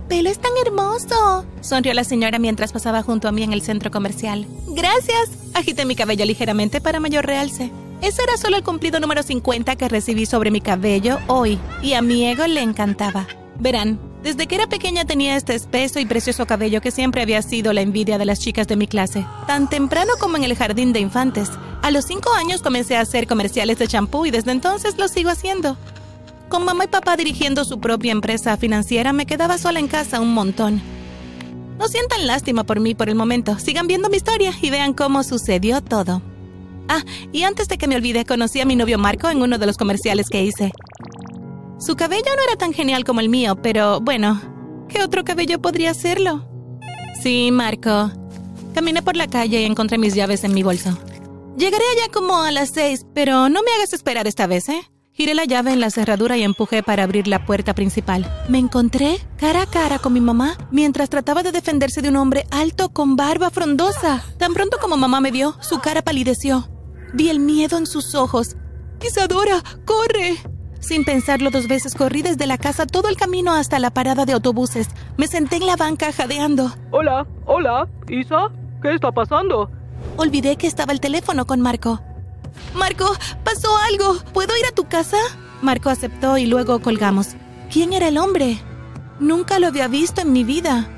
Tu pelo es tan hermoso. Sonrió la señora mientras pasaba junto a mí en el centro comercial. Gracias. Agité mi cabello ligeramente para mayor realce. Ese era solo el cumplido número 50 que recibí sobre mi cabello hoy, y a mi ego le encantaba. Verán, desde que era pequeña tenía este espeso y precioso cabello que siempre había sido la envidia de las chicas de mi clase, tan temprano como en el jardín de infantes. A los cinco años comencé a hacer comerciales de champú y desde entonces lo sigo haciendo. Con mamá y papá dirigiendo su propia empresa financiera, me quedaba sola en casa un montón. No sientan lástima por mí por el momento. Sigan viendo mi historia y vean cómo sucedió todo. Ah, y antes de que me olvide, conocí a mi novio Marco en uno de los comerciales que hice. Su cabello no era tan genial como el mío, pero bueno, ¿qué otro cabello podría serlo? Sí, Marco. Caminé por la calle y encontré mis llaves en mi bolso. Llegaré allá como a las seis, pero no me hagas esperar esta vez, ¿eh? Giré la llave en la cerradura y empujé para abrir la puerta principal. Me encontré cara a cara con mi mamá mientras trataba de defenderse de un hombre alto con barba frondosa. Tan pronto como mamá me vio, su cara palideció. Vi el miedo en sus ojos. Isadora, corre. Sin pensarlo dos veces, corrí desde la casa todo el camino hasta la parada de autobuses. Me senté en la banca jadeando. Hola, hola, Isa, ¿qué está pasando? Olvidé que estaba el teléfono con Marco. Marco, pasó algo. ¿Puedo ir a tu casa? Marco aceptó y luego colgamos. ¿Quién era el hombre? Nunca lo había visto en mi vida.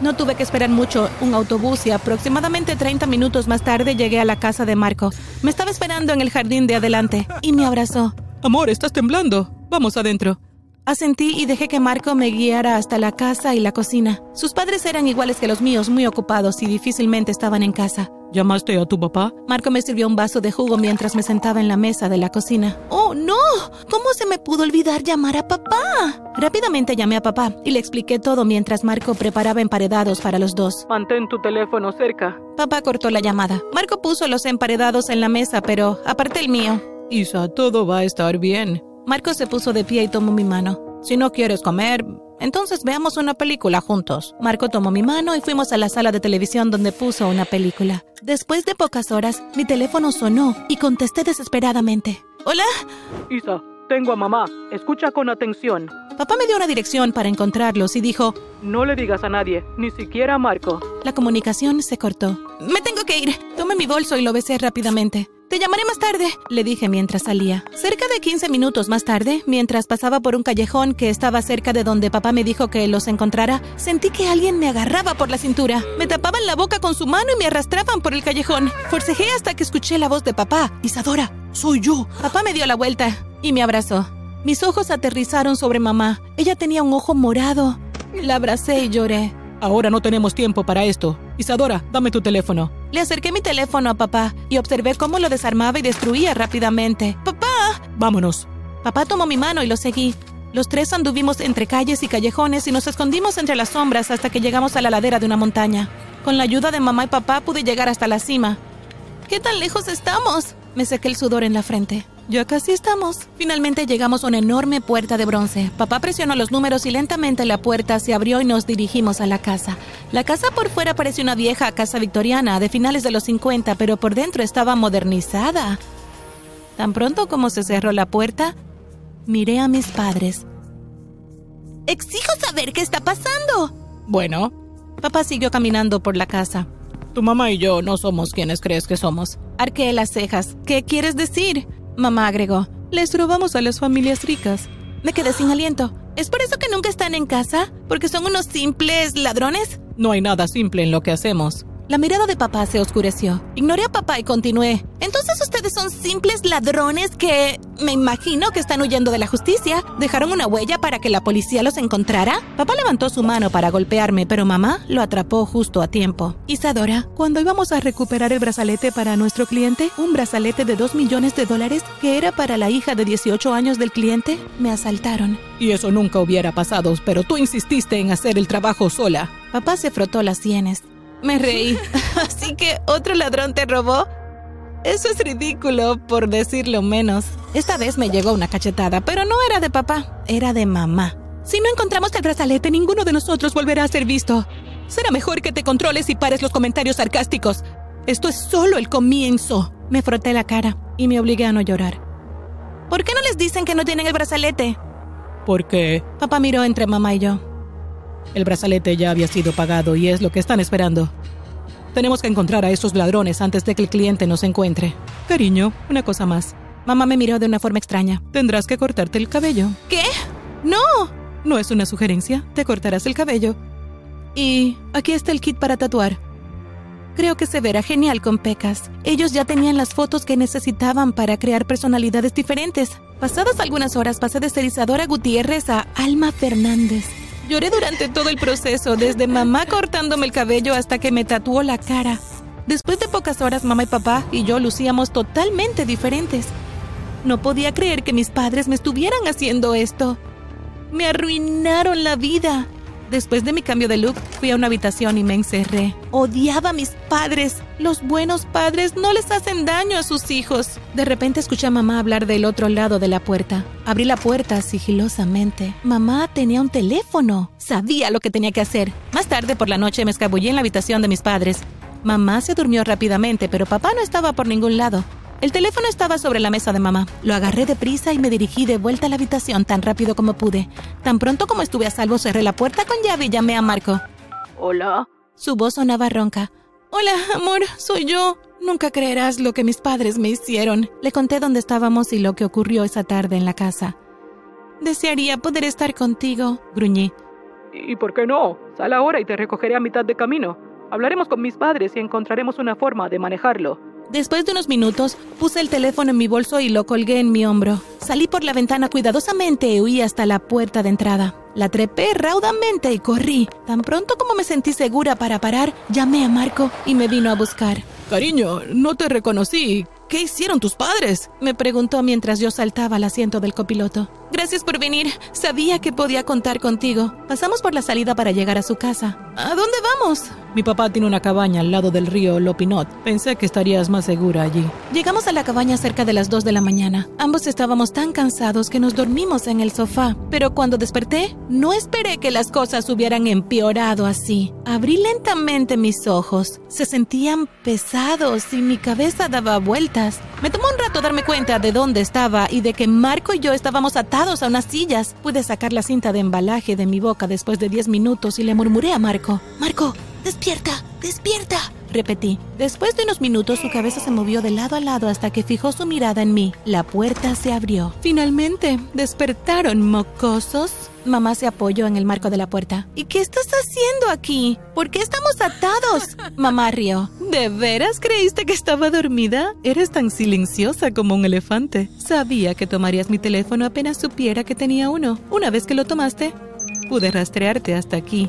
No tuve que esperar mucho un autobús y aproximadamente 30 minutos más tarde llegué a la casa de Marco. Me estaba esperando en el jardín de adelante y me abrazó. Amor, estás temblando. Vamos adentro. Asentí y dejé que Marco me guiara hasta la casa y la cocina. Sus padres eran iguales que los míos, muy ocupados y difícilmente estaban en casa. ¿Llamaste a tu papá? Marco me sirvió un vaso de jugo mientras me sentaba en la mesa de la cocina. ¡Oh, no! ¿Cómo se me pudo olvidar llamar a papá? Rápidamente llamé a papá y le expliqué todo mientras Marco preparaba emparedados para los dos. Mantén tu teléfono cerca. Papá cortó la llamada. Marco puso los emparedados en la mesa, pero aparté el mío. Isa, todo va a estar bien. Marco se puso de pie y tomó mi mano. Si no quieres comer, entonces veamos una película juntos. Marco tomó mi mano y fuimos a la sala de televisión donde puso una película. Después de pocas horas, mi teléfono sonó y contesté desesperadamente. ¿Hola? Isa, tengo a mamá. Escucha con atención. Papá me dio una dirección para encontrarlos y dijo, No le digas a nadie, ni siquiera a Marco. La comunicación se cortó. Me tengo que ir. Tomé mi bolso y lo besé rápidamente. Te llamaré más tarde, le dije mientras salía. Cerca de 15 minutos más tarde, mientras pasaba por un callejón que estaba cerca de donde papá me dijo que los encontrara, sentí que alguien me agarraba por la cintura. Me tapaban la boca con su mano y me arrastraban por el callejón. Forcejé hasta que escuché la voz de papá. Isadora, soy yo. Papá me dio la vuelta y me abrazó. Mis ojos aterrizaron sobre mamá. Ella tenía un ojo morado. La abracé y lloré. Ahora no tenemos tiempo para esto. Isadora, dame tu teléfono. Le acerqué mi teléfono a papá y observé cómo lo desarmaba y destruía rápidamente. ¡Papá! Vámonos. Papá tomó mi mano y lo seguí. Los tres anduvimos entre calles y callejones y nos escondimos entre las sombras hasta que llegamos a la ladera de una montaña. Con la ayuda de mamá y papá pude llegar hasta la cima. ¿Qué tan lejos estamos? Me sequé el sudor en la frente. Ya casi estamos. Finalmente llegamos a una enorme puerta de bronce. Papá presionó los números y lentamente la puerta se abrió y nos dirigimos a la casa. La casa por fuera parecía una vieja casa victoriana de finales de los 50, pero por dentro estaba modernizada. Tan pronto como se cerró la puerta, miré a mis padres. Exijo saber qué está pasando. Bueno, Papá siguió caminando por la casa. tu mamá y yo no somos quienes crees que somos. Arqueé las cejas. ¿Qué quieres decir? Mamá agregó. Les robamos a las familias ricas. Me quedé sin aliento. ¿Es por eso que nunca están en casa? ¿Porque son unos simples ladrones? No hay nada simple en lo que hacemos. La mirada de papá se oscureció. Ignoré a papá y continué. Entonces ustedes son simples ladrones que... Me imagino que están huyendo de la justicia. ¿Dejaron una huella para que la policía los encontrara? Papá levantó su mano para golpearme, pero mamá lo atrapó justo a tiempo. Isadora, cuando íbamos a recuperar el brazalete para nuestro cliente, un brazalete de 2 millones de dólares que era para la hija de 18 años del cliente, me asaltaron. Y eso nunca hubiera pasado, pero tú insististe en hacer el trabajo sola. Papá se frotó las sienes. Me reí. ¿Así que otro ladrón te robó? Eso es ridículo, por decirlo menos. Esta vez me llegó una cachetada, pero no era de papá, era de mamá. Si no encontramos el brazalete, ninguno de nosotros volverá a ser visto. Será mejor que te controles y pares los comentarios sarcásticos. Esto es solo el comienzo. Me froté la cara y me obligué a no llorar. ¿Por qué no les dicen que no tienen el brazalete? ¿Por qué? Papá miró entre mamá y yo. El brazalete ya había sido pagado y es lo que están esperando. Tenemos que encontrar a esos ladrones antes de que el cliente nos encuentre. Cariño, una cosa más. Mamá me miró de una forma extraña. Tendrás que cortarte el cabello. ¿Qué? ¡No! No es una sugerencia. Te cortarás el cabello. Y aquí está el kit para tatuar. Creo que se verá genial con pecas. Ellos ya tenían las fotos que necesitaban para crear personalidades diferentes. Pasadas algunas horas pasé de Cerizadora Gutiérrez a Alma Fernández. Lloré durante todo el proceso, desde mamá cortándome el cabello hasta que me tatuó la cara. Después de pocas horas, mamá y papá y yo lucíamos totalmente diferentes. No podía creer que mis padres me estuvieran haciendo esto. Me arruinaron la vida. Después de mi cambio de look, fui a una habitación y me encerré. Odiaba a mis padres. Los buenos padres no les hacen daño a sus hijos. De repente escuché a mamá hablar del otro lado de la puerta. Abrí la puerta sigilosamente. Mamá tenía un teléfono. Sabía lo que tenía que hacer. Más tarde por la noche me escabullí en la habitación de mis padres. Mamá se durmió rápidamente, pero papá no estaba por ningún lado. El teléfono estaba sobre la mesa de mamá. Lo agarré deprisa y me dirigí de vuelta a la habitación tan rápido como pude. Tan pronto como estuve a salvo, cerré la puerta con llave y llamé a Marco. Hola. Su voz sonaba ronca. Hola, amor, soy yo. Nunca creerás lo que mis padres me hicieron. Le conté dónde estábamos y lo que ocurrió esa tarde en la casa. Desearía poder estar contigo, gruñí. ¿Y por qué no? Sal ahora y te recogeré a mitad de camino. Hablaremos con mis padres y encontraremos una forma de manejarlo. Después de unos minutos, puse el teléfono en mi bolso y lo colgué en mi hombro. Salí por la ventana cuidadosamente y huí hasta la puerta de entrada. La trepé raudamente y corrí. Tan pronto como me sentí segura para parar, llamé a Marco y me vino a buscar. Cariño, no te reconocí. ¿Qué hicieron tus padres? Me preguntó mientras yo saltaba al asiento del copiloto. Gracias por venir. Sabía que podía contar contigo. Pasamos por la salida para llegar a su casa. ¿A dónde vamos? Mi papá tiene una cabaña al lado del río Lopinot. Pensé que estarías más segura allí. Llegamos a la cabaña cerca de las 2 de la mañana. Ambos estábamos tan cansados que nos dormimos en el sofá. Pero cuando desperté, no esperé que las cosas hubieran empeorado así. Abrí lentamente mis ojos. Se sentían pesados y mi cabeza daba vueltas. Me tomó un rato darme cuenta de dónde estaba y de que Marco y yo estábamos atados a unas sillas. Pude sacar la cinta de embalaje de mi boca después de 10 minutos y le murmuré a Marco. Marco, despierta, despierta. Repetí. Después de unos minutos su cabeza se movió de lado a lado hasta que fijó su mirada en mí. La puerta se abrió. Finalmente, despertaron, mocosos. Mamá se apoyó en el marco de la puerta. ¿Y qué estás haciendo aquí? ¿Por qué estamos atados? Mamá rió. ¿De veras creíste que estaba dormida? Eres tan silenciosa como un elefante. Sabía que tomarías mi teléfono apenas supiera que tenía uno. Una vez que lo tomaste, pude rastrearte hasta aquí.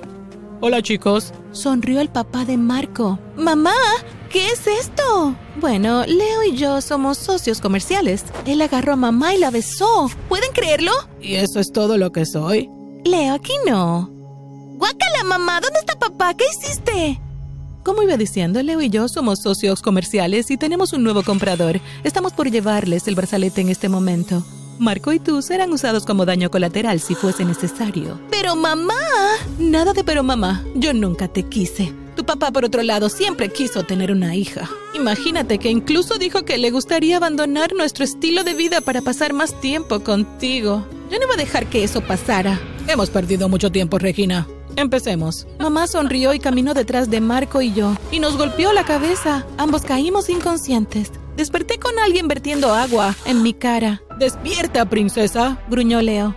Hola chicos. Sonrió el papá de Marco. Mamá, ¿qué es esto? Bueno, Leo y yo somos socios comerciales. Él agarró a mamá y la besó. ¿Pueden creerlo? ¿Y eso es todo lo que soy? Leo, aquí no. Guácala, mamá, ¿dónde está papá? ¿Qué hiciste? Como iba diciendo, Leo y yo somos socios comerciales y tenemos un nuevo comprador. Estamos por llevarles el brazalete en este momento. Marco y tú serán usados como daño colateral si fuese necesario. Pero mamá. Nada de pero mamá. Yo nunca te quise. Tu papá, por otro lado, siempre quiso tener una hija. Imagínate que incluso dijo que le gustaría abandonar nuestro estilo de vida para pasar más tiempo contigo. Yo no iba a dejar que eso pasara. Hemos perdido mucho tiempo, Regina. Empecemos. Mamá sonrió y caminó detrás de Marco y yo, y nos golpeó la cabeza. Ambos caímos inconscientes. Desperté con alguien vertiendo agua en mi cara. ¡Despierta, princesa! gruñó Leo.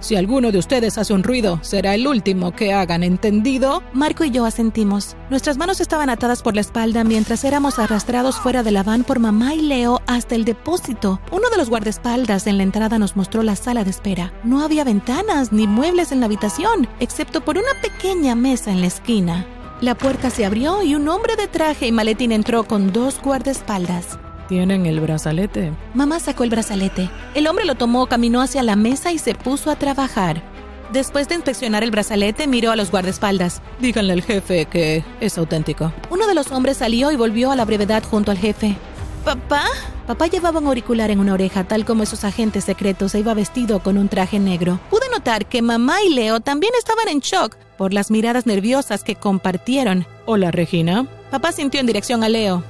Si alguno de ustedes hace un ruido, será el último que hagan, ¿entendido? Marco y yo asentimos. Nuestras manos estaban atadas por la espalda mientras éramos arrastrados fuera de la van por mamá y Leo hasta el depósito. Uno de los guardaespaldas en la entrada nos mostró la sala de espera. No había ventanas ni muebles en la habitación, excepto por una pequeña mesa en la esquina. La puerta se abrió y un hombre de traje y maletín entró con dos guardaespaldas. Tienen el brazalete. Mamá sacó el brazalete. El hombre lo tomó, caminó hacia la mesa y se puso a trabajar. Después de inspeccionar el brazalete, miró a los guardaespaldas. Díganle al jefe que es auténtico. Uno de los hombres salió y volvió a la brevedad junto al jefe. ¿Papá? Papá llevaba un auricular en una oreja, tal como esos agentes secretos, e iba vestido con un traje negro. Pude notar que mamá y Leo también estaban en shock por las miradas nerviosas que compartieron. Hola, Regina. Papá sintió en dirección a Leo.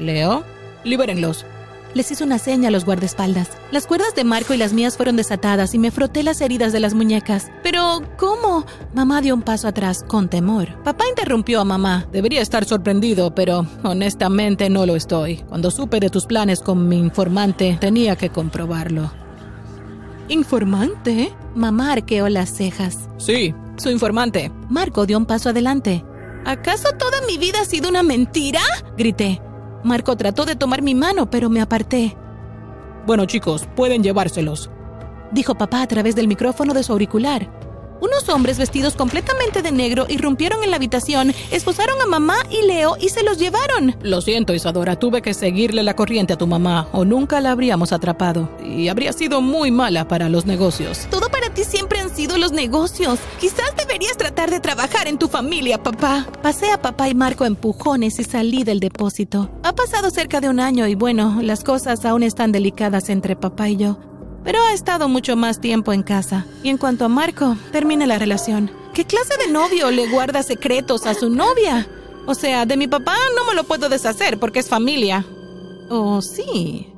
¿Leo? Libérenlos. Les hizo una seña a los guardaespaldas. Las cuerdas de Marco y las mías fueron desatadas y me froté las heridas de las muñecas. Pero, ¿cómo? Mamá dio un paso atrás, con temor. Papá interrumpió a mamá. Debería estar sorprendido, pero honestamente no lo estoy. Cuando supe de tus planes con mi informante, tenía que comprobarlo. ¿Informante? Mamá arqueó las cejas. Sí, su informante. Marco dio un paso adelante. ¿Acaso toda mi vida ha sido una mentira? grité. Marco trató de tomar mi mano, pero me aparté. Bueno, chicos, pueden llevárselos, dijo papá a través del micrófono de su auricular. Unos hombres vestidos completamente de negro irrumpieron en la habitación, esposaron a mamá y Leo y se los llevaron. Lo siento, Isadora, tuve que seguirle la corriente a tu mamá o nunca la habríamos atrapado. Y habría sido muy mala para los negocios. Todo para ti siempre han sido los negocios. Quizás deberías tratar de trabajar en tu familia, papá. Pasé a papá y Marco empujones y salí del depósito. Ha pasado cerca de un año y bueno, las cosas aún están delicadas entre papá y yo pero ha estado mucho más tiempo en casa. Y en cuanto a Marco, termine la relación. ¿Qué clase de novio le guarda secretos a su novia? O sea, de mi papá no me lo puedo deshacer porque es familia. Oh, sí.